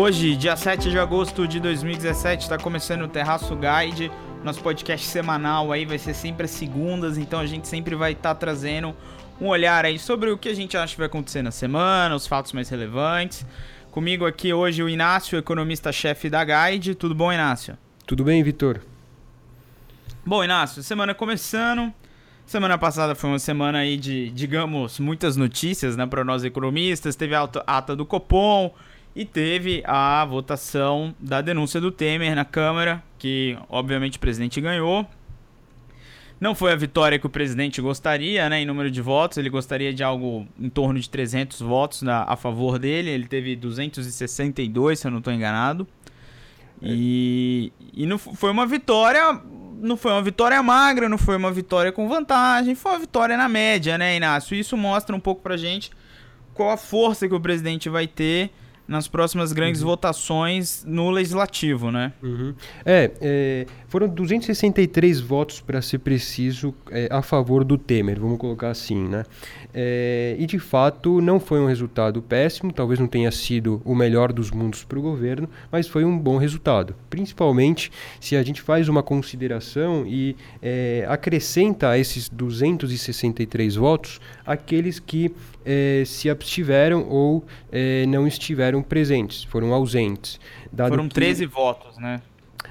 Hoje, dia 7 de agosto de 2017, está começando o Terraço Guide, nosso podcast semanal aí, vai ser sempre às segundas, então a gente sempre vai estar tá trazendo um olhar aí sobre o que a gente acha que vai acontecer na semana, os fatos mais relevantes. Comigo aqui hoje o Inácio, economista-chefe da Guide. Tudo bom, Inácio? Tudo bem, Vitor? Bom, Inácio, semana começando. Semana passada foi uma semana aí de, digamos, muitas notícias, né, para nós economistas. Teve a ata do Copom, e teve a votação da denúncia do Temer na Câmara, que obviamente o presidente ganhou. Não foi a vitória que o presidente gostaria, né, em número de votos. Ele gostaria de algo em torno de 300 votos na, a favor dele. Ele teve 262, se eu não estou enganado. E, e não foi uma vitória. Não foi uma vitória magra, não foi uma vitória com vantagem. Foi uma vitória na média, né, Inácio? Isso mostra um pouco pra gente qual a força que o presidente vai ter nas próximas grandes uhum. votações no legislativo, né? Uhum. É, é, foram 263 votos, para ser preciso, é, a favor do Temer, vamos colocar assim, né? É, e de fato não foi um resultado péssimo, talvez não tenha sido o melhor dos mundos para o governo, mas foi um bom resultado. Principalmente se a gente faz uma consideração e é, acrescenta a esses 263 votos aqueles que é, se abstiveram ou é, não estiveram presentes, foram ausentes. Foram que... 13 votos, né?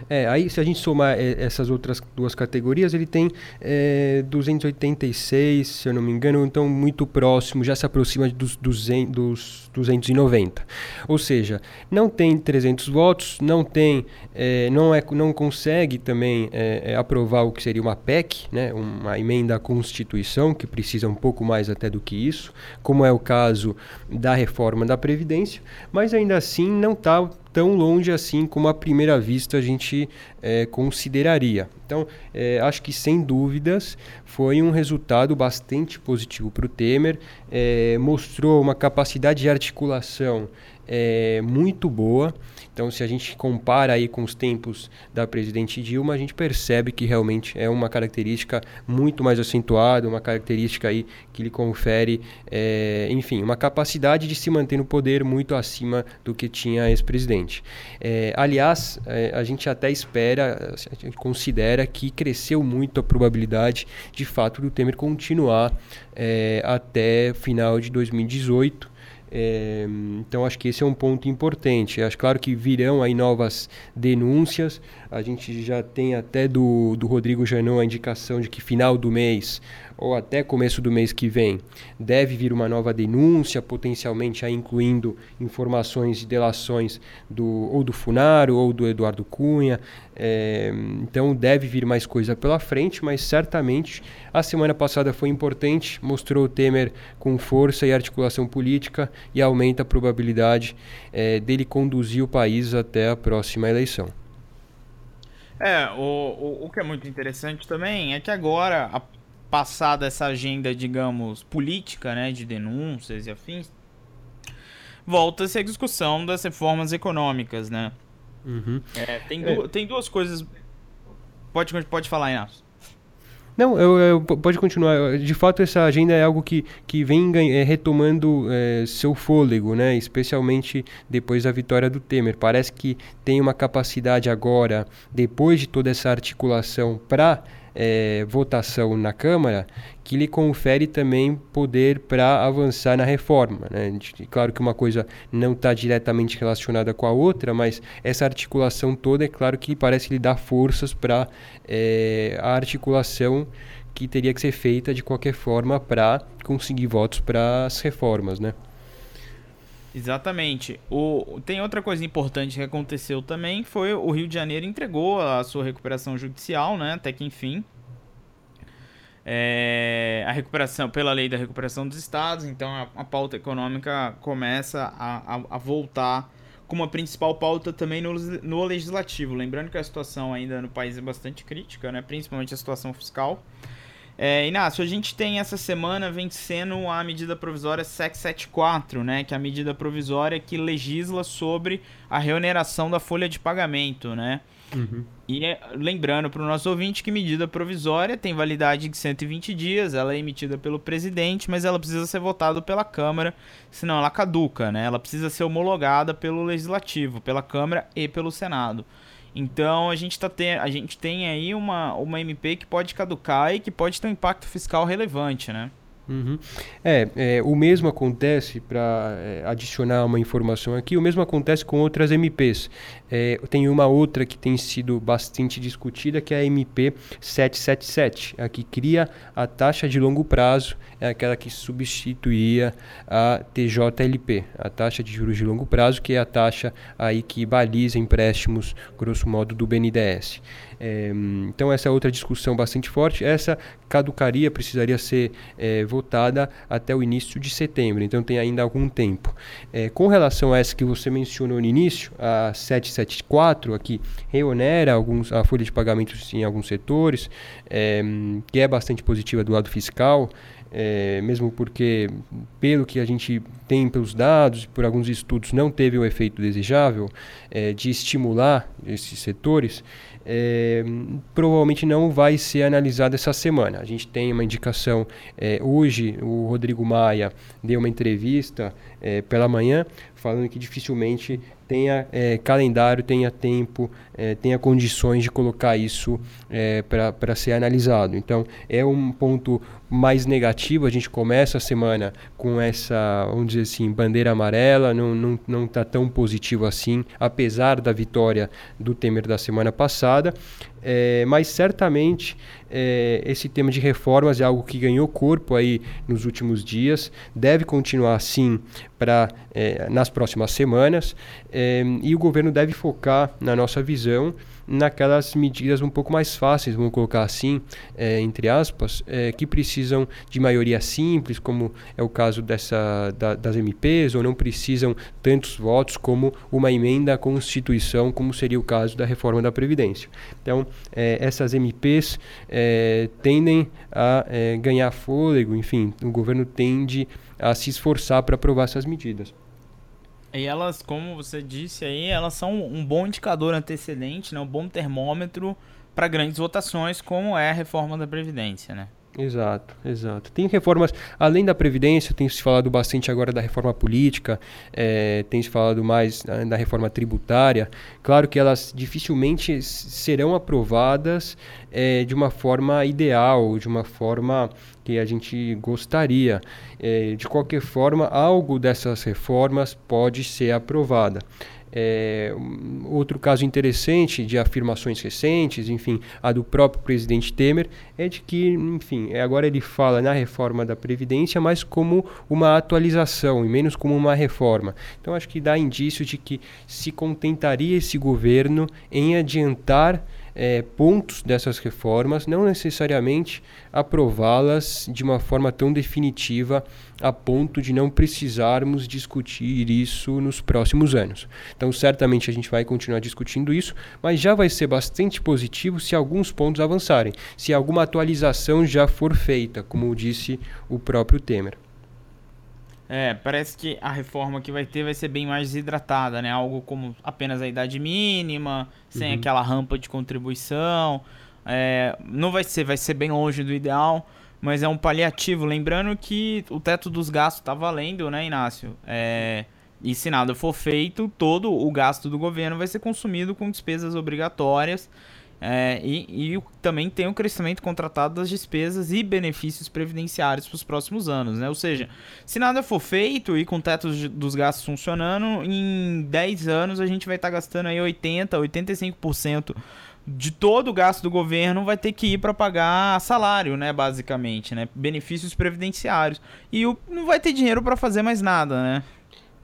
É, aí se a gente somar é, essas outras duas categorias, ele tem é, 286, se eu não me engano, então muito próximo, já se aproxima dos, 200, dos 290. Ou seja, não tem 300 votos, não tem, é, não, é, não consegue também é, é, aprovar o que seria uma PEC, né, uma emenda à Constituição, que precisa um pouco mais até do que isso, como é o caso da reforma da Previdência, mas ainda assim não está tão longe assim como à primeira vista a gente é, consideraria. Então, é, acho que sem dúvidas foi um resultado bastante positivo para o Temer, é, mostrou uma capacidade de articulação é, muito boa. Então, se a gente compara aí com os tempos da presidente Dilma, a gente percebe que realmente é uma característica muito mais acentuada, uma característica aí que lhe confere, é, enfim, uma capacidade de se manter no poder muito acima do que tinha a ex-presidente. É, aliás, é, a gente até espera, a gente considera que cresceu muito a probabilidade, de fato, do Temer continuar é, até final de 2018. É, então acho que esse é um ponto importante. Acho claro que virão aí novas denúncias. A gente já tem até do, do Rodrigo Janão a indicação de que final do mês ou até começo do mês que vem deve vir uma nova denúncia, potencialmente aí incluindo informações de delações do, ou do Funaro ou do Eduardo Cunha. É, então deve vir mais coisa pela frente, mas certamente a semana passada foi importante, mostrou o Temer com força e articulação política e aumenta a probabilidade é, dele conduzir o país até a próxima eleição. É, o, o, o que é muito interessante também é que agora, a, passada essa agenda, digamos, política, né, de denúncias e afins, volta-se a discussão das reformas econômicas, né? Uhum. É, tem, é. Du tem duas coisas. Pode, pode falar, Inácio. Não, eu, eu, pode continuar. De fato, essa agenda é algo que, que vem é, retomando é, seu fôlego, né? especialmente depois da vitória do Temer. Parece que tem uma capacidade agora, depois de toda essa articulação, para é, votação na Câmara que lhe confere também poder para avançar na reforma. Né? Claro que uma coisa não está diretamente relacionada com a outra, mas essa articulação toda, é claro que parece lhe dar forças para é, a articulação que teria que ser feita de qualquer forma para conseguir votos para as reformas, né? Exatamente. O, tem outra coisa importante que aconteceu também, foi o Rio de Janeiro entregou a sua recuperação judicial, né, até que enfim. É, a recuperação, pela lei da recuperação dos estados, então a, a pauta econômica começa a, a, a, voltar como a principal pauta também no, no legislativo. Lembrando que a situação ainda no país é bastante crítica, né, principalmente a situação fiscal. É, Inácio, a gente tem essa semana vencendo a medida provisória 774, né, que é a medida provisória que legisla sobre a reoneração da folha de pagamento, né? Uhum. E é, lembrando para o nosso ouvinte que medida provisória tem validade de 120 dias, ela é emitida pelo presidente, mas ela precisa ser votada pela Câmara, senão ela caduca, né? Ela precisa ser homologada pelo Legislativo, pela Câmara e pelo Senado. Então a gente, tá ter, a gente tem aí uma, uma MP que pode caducar e que pode ter um impacto fiscal relevante, né? Uhum. É, é, o mesmo acontece, para é, adicionar uma informação aqui, o mesmo acontece com outras MPs. É, tem uma outra que tem sido bastante discutida, que é a MP 777, a que cria a taxa de longo prazo, é aquela que substituía a TJLP, a taxa de juros de longo prazo, que é a taxa aí que baliza empréstimos, grosso modo, do BNDES. É, então essa é outra discussão bastante forte. Essa caducaria precisaria ser é, votada até o início de setembro, então tem ainda algum tempo. É, com relação a essa que você mencionou no início, a 774, aqui reonera alguns, a folha de pagamentos em alguns setores, que é bastante positiva do lado fiscal. É, mesmo porque, pelo que a gente tem pelos dados, por alguns estudos, não teve o efeito desejável é, de estimular esses setores, é, provavelmente não vai ser analisado essa semana. A gente tem uma indicação, é, hoje o Rodrigo Maia deu uma entrevista é, pela manhã falando que dificilmente tenha é, calendário, tenha tempo, é, tenha condições de colocar isso é, para ser analisado. Então, é um ponto mais negativo. A gente começa a semana com essa, vamos dizer assim, bandeira amarela, não está não, não tá tão positivo assim, apesar da vitória do Temer da semana passada. É, mas certamente é, esse tema de reformas é algo que ganhou corpo aí nos últimos dias, deve continuar assim para é, nas próximas semanas é, e o governo deve focar, na nossa visão, naquelas medidas um pouco mais fáceis, vamos colocar assim, é, entre aspas, é, que precisam de maioria simples, como é o caso dessa, da, das MPs, ou não precisam tantos votos como uma emenda à Constituição, como seria o caso da reforma da Previdência. Então, é, essas MPs é, tendem a é, ganhar fôlego, enfim, o governo tende a se esforçar para aprovar essas medidas. E elas, como você disse aí, elas são um bom indicador antecedente, né? um bom termômetro para grandes votações, como é a reforma da Previdência, né? Exato, exato. Tem reformas, além da Previdência, tem se falado bastante agora da reforma política, é, tem se falado mais né, da reforma tributária. Claro que elas dificilmente serão aprovadas é, de uma forma ideal, de uma forma que a gente gostaria. É, de qualquer forma, algo dessas reformas pode ser aprovada. É, outro caso interessante de afirmações recentes, enfim, a do próprio presidente Temer, é de que, enfim, é, agora ele fala na reforma da Previdência, mas como uma atualização e menos como uma reforma. Então acho que dá indício de que se contentaria esse governo em adiantar é, pontos dessas reformas, não necessariamente aprová-las de uma forma tão definitiva a ponto de não precisarmos discutir isso nos próximos anos. Então, certamente a gente vai continuar discutindo isso, mas já vai ser bastante positivo se alguns pontos avançarem, se alguma atualização já for feita, como disse o próprio Temer. É, parece que a reforma que vai ter vai ser bem mais desidratada, né? Algo como apenas a idade mínima, sem uhum. aquela rampa de contribuição. É, não vai ser, vai ser bem longe do ideal, mas é um paliativo. Lembrando que o teto dos gastos está valendo, né, Inácio? É, e se nada for feito, todo o gasto do governo vai ser consumido com despesas obrigatórias. É, e, e, também tem o crescimento contratado das despesas e benefícios previdenciários para os próximos anos, né? Ou seja, se nada for feito e com o teto dos gastos funcionando, em 10 anos a gente vai estar tá gastando aí 80, 85% de todo o gasto do governo vai ter que ir para pagar salário, né, basicamente, né? Benefícios previdenciários. E não vai ter dinheiro para fazer mais nada, né?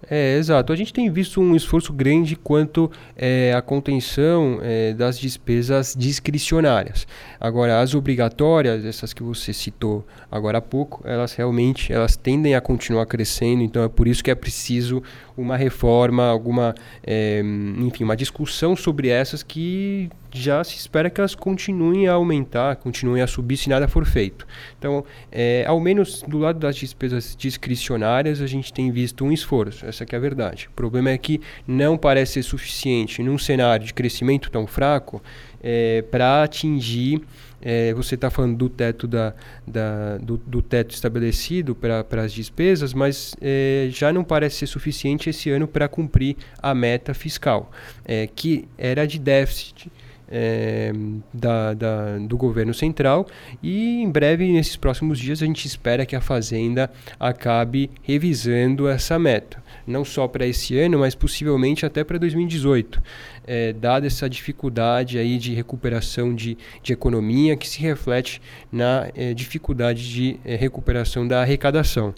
É, exato. A gente tem visto um esforço grande quanto é, à contenção é, das despesas discricionárias. Agora, as obrigatórias, essas que você citou agora há pouco, elas realmente elas tendem a continuar crescendo, então é por isso que é preciso uma reforma, alguma, é, enfim, uma discussão sobre essas que já se espera que elas continuem a aumentar, continuem a subir se nada for feito. Então, é, ao menos do lado das despesas discricionárias, a gente tem visto um esforço, essa é a verdade. O problema é que não parece ser suficiente num cenário de crescimento tão fraco é, para atingir é, você está falando do teto da, da do, do, teto estabelecido para as despesas, mas é, já não parece ser suficiente esse ano para cumprir a meta fiscal, é, que era de déficit é, da, da, do governo central e em breve, nesses próximos dias, a gente espera que a Fazenda acabe revisando essa meta. Não só para esse ano, mas possivelmente até para 2018, é, dada essa dificuldade aí de recuperação de, de economia que se reflete na é, dificuldade de é, recuperação da arrecadação.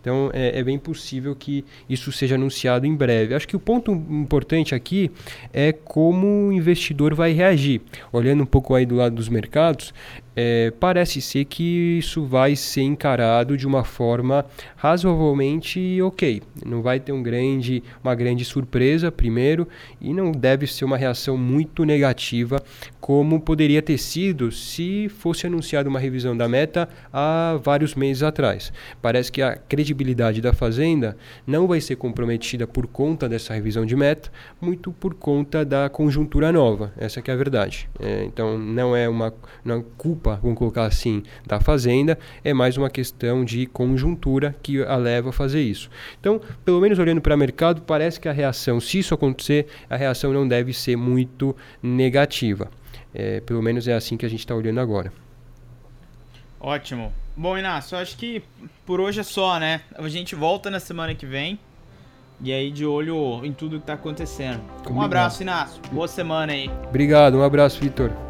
Então é, é, bem possível que isso seja anunciado em breve. Acho que o ponto importante aqui é como o investidor vai reagir. Olhando um pouco aí do lado dos mercados, é, parece ser que isso vai ser encarado de uma forma razoavelmente ok. Não vai ter um grande, uma grande surpresa, primeiro, e não deve ser uma reação muito negativa, como poderia ter sido se fosse anunciada uma revisão da meta há vários meses atrás. Parece que a credibilidade da Fazenda não vai ser comprometida por conta dessa revisão de meta, muito por conta da conjuntura nova. Essa é a verdade. É, então, não é uma, uma culpa culpa, vamos colocar assim, da fazenda, é mais uma questão de conjuntura que a leva a fazer isso. Então, pelo menos olhando para o mercado, parece que a reação, se isso acontecer, a reação não deve ser muito negativa. É, pelo menos é assim que a gente está olhando agora. Ótimo. Bom, Inácio, acho que por hoje é só, né? A gente volta na semana que vem. E aí, de olho em tudo que está acontecendo. Um abraço, Inácio. Boa semana aí. Obrigado, um abraço, Vitor.